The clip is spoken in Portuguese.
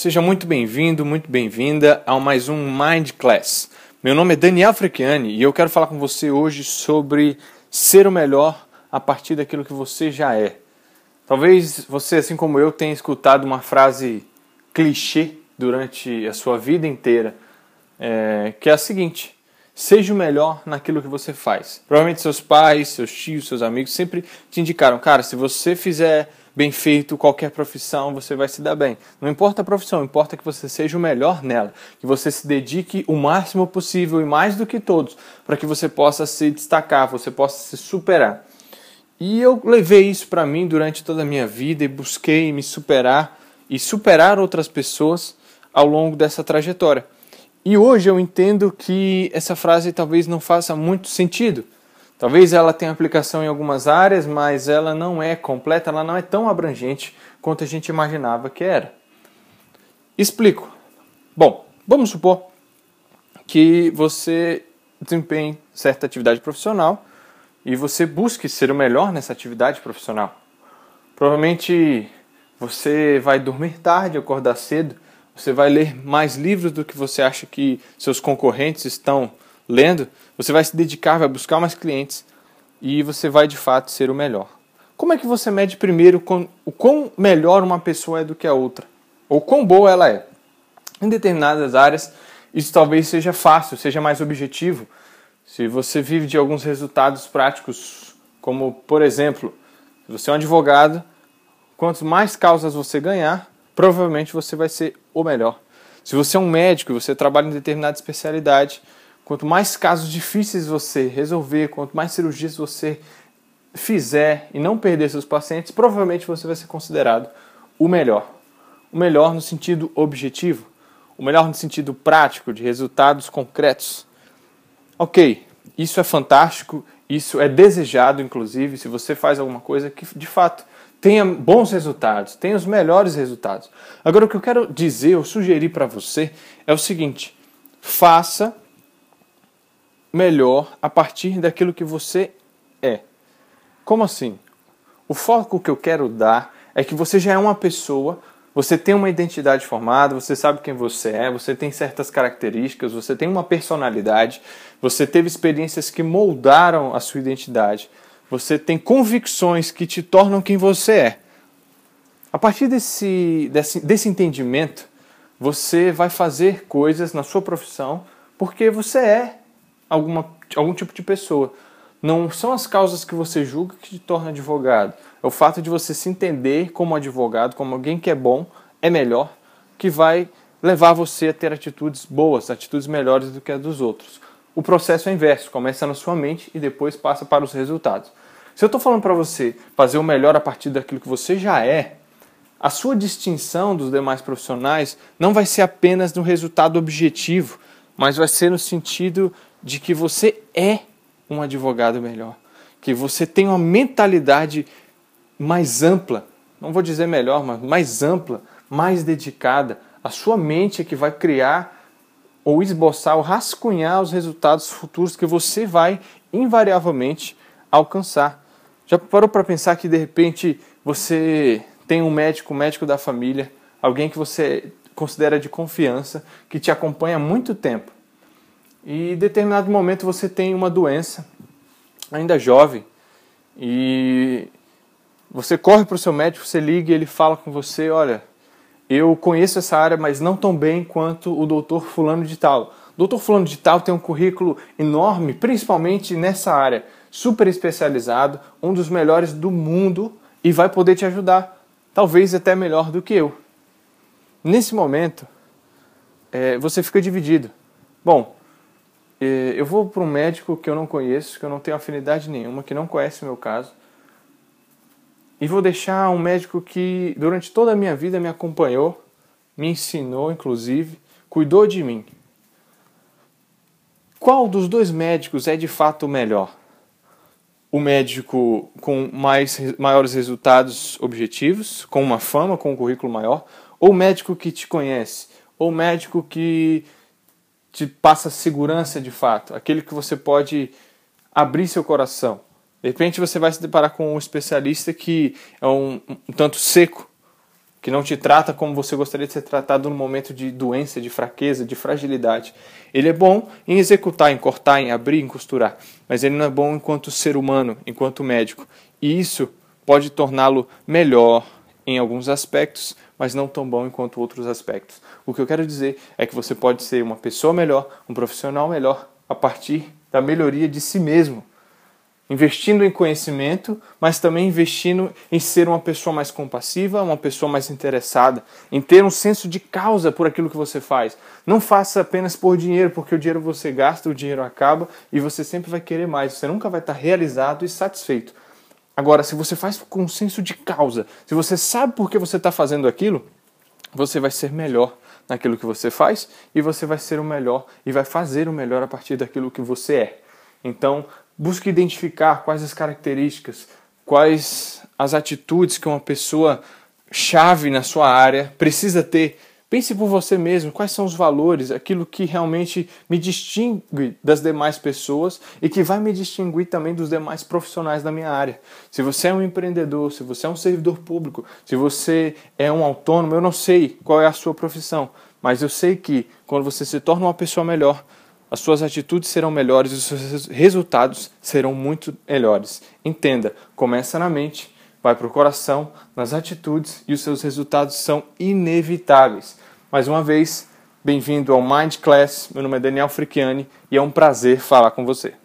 Seja muito bem-vindo, muito bem-vinda a mais um Mind Class. Meu nome é Daniel Frechiani e eu quero falar com você hoje sobre ser o melhor a partir daquilo que você já é. Talvez você, assim como eu, tenha escutado uma frase clichê durante a sua vida inteira, é, que é a seguinte: seja o melhor naquilo que você faz. Provavelmente seus pais, seus tios, seus amigos sempre te indicaram, cara, se você fizer bem feito qualquer profissão, você vai se dar bem. Não importa a profissão, importa que você seja o melhor nela, que você se dedique o máximo possível e mais do que todos, para que você possa se destacar, você possa se superar. E eu levei isso para mim durante toda a minha vida e busquei me superar e superar outras pessoas ao longo dessa trajetória. E hoje eu entendo que essa frase talvez não faça muito sentido Talvez ela tenha aplicação em algumas áreas, mas ela não é completa, ela não é tão abrangente quanto a gente imaginava que era. Explico. Bom, vamos supor que você desempenhe certa atividade profissional e você busque ser o melhor nessa atividade profissional. Provavelmente você vai dormir tarde, acordar cedo, você vai ler mais livros do que você acha que seus concorrentes estão lendo, você vai se dedicar, vai buscar mais clientes e você vai de fato ser o melhor. Como é que você mede primeiro o quão melhor uma pessoa é do que a outra? Ou quão boa ela é? Em determinadas áreas, isso talvez seja fácil, seja mais objetivo. Se você vive de alguns resultados práticos, como por exemplo, se você é um advogado, quanto mais causas você ganhar, provavelmente você vai ser o melhor. Se você é um médico e você trabalha em determinada especialidade, Quanto mais casos difíceis você resolver, quanto mais cirurgias você fizer e não perder seus pacientes, provavelmente você vai ser considerado o melhor. O melhor no sentido objetivo, o melhor no sentido prático, de resultados concretos. Ok, isso é fantástico, isso é desejado, inclusive, se você faz alguma coisa que de fato tenha bons resultados, tenha os melhores resultados. Agora, o que eu quero dizer ou sugerir para você é o seguinte: faça melhor a partir daquilo que você é. Como assim? O foco que eu quero dar é que você já é uma pessoa, você tem uma identidade formada, você sabe quem você é, você tem certas características, você tem uma personalidade, você teve experiências que moldaram a sua identidade, você tem convicções que te tornam quem você é. A partir desse, desse, desse entendimento, você vai fazer coisas na sua profissão porque você é alguma, algum tipo de pessoa. Não são as causas que você julga que te torna advogado. É o fato de você se entender como advogado, como alguém que é bom, é melhor, que vai levar você a ter atitudes boas, atitudes melhores do que as dos outros. O processo é inverso, começa na sua mente e depois passa para os resultados. Se eu estou falando para você fazer o melhor a partir daquilo que você já é, a sua distinção dos demais profissionais não vai ser apenas no resultado objetivo, mas vai ser no sentido de que você é um advogado melhor, que você tem uma mentalidade mais ampla, não vou dizer melhor, mas mais ampla, mais dedicada. A sua mente é que vai criar ou esboçar ou rascunhar os resultados futuros que você vai invariavelmente alcançar. Já parou para pensar que de repente você tem um médico, um médico da família, alguém que você considera de confiança, que te acompanha há muito tempo e em determinado momento você tem uma doença, ainda jovem, e você corre para o seu médico, você liga e ele fala com você: Olha, eu conheço essa área, mas não tão bem quanto o doutor Fulano de Tal. O doutor Fulano de Tal tem um currículo enorme, principalmente nessa área, super especializado, um dos melhores do mundo e vai poder te ajudar, talvez até melhor do que eu. Nesse momento, é, você fica dividido. Bom, eu vou para um médico que eu não conheço, que eu não tenho afinidade nenhuma, que não conhece o meu caso, e vou deixar um médico que durante toda a minha vida me acompanhou, me ensinou, inclusive, cuidou de mim. Qual dos dois médicos é de fato o melhor? O médico com mais, maiores resultados objetivos, com uma fama, com um currículo maior, ou o médico que te conhece, ou o médico que te passa segurança de fato, aquele que você pode abrir seu coração. De repente você vai se deparar com um especialista que é um, um tanto seco, que não te trata como você gostaria de ser tratado no momento de doença, de fraqueza, de fragilidade. Ele é bom em executar, em cortar, em abrir, em costurar, mas ele não é bom enquanto ser humano, enquanto médico. E isso pode torná-lo melhor em alguns aspectos, mas não tão bom enquanto outros aspectos. O que eu quero dizer é que você pode ser uma pessoa melhor, um profissional melhor, a partir da melhoria de si mesmo investindo em conhecimento, mas também investindo em ser uma pessoa mais compassiva, uma pessoa mais interessada, em ter um senso de causa por aquilo que você faz. Não faça apenas por dinheiro, porque o dinheiro você gasta, o dinheiro acaba e você sempre vai querer mais, você nunca vai estar realizado e satisfeito. Agora, se você faz com um senso de causa, se você sabe por que você está fazendo aquilo, você vai ser melhor naquilo que você faz e você vai ser o melhor e vai fazer o melhor a partir daquilo que você é. Então, busque identificar quais as características, quais as atitudes que uma pessoa chave na sua área precisa ter. Pense por você mesmo, quais são os valores, aquilo que realmente me distingue das demais pessoas e que vai me distinguir também dos demais profissionais da minha área. Se você é um empreendedor, se você é um servidor público, se você é um autônomo, eu não sei qual é a sua profissão, mas eu sei que quando você se torna uma pessoa melhor, as suas atitudes serão melhores e os seus resultados serão muito melhores. Entenda, começa na mente, vai para o coração, nas atitudes e os seus resultados são inevitáveis. Mais uma vez, bem-vindo ao Mind Class. Meu nome é Daniel Fricchiani e é um prazer falar com você.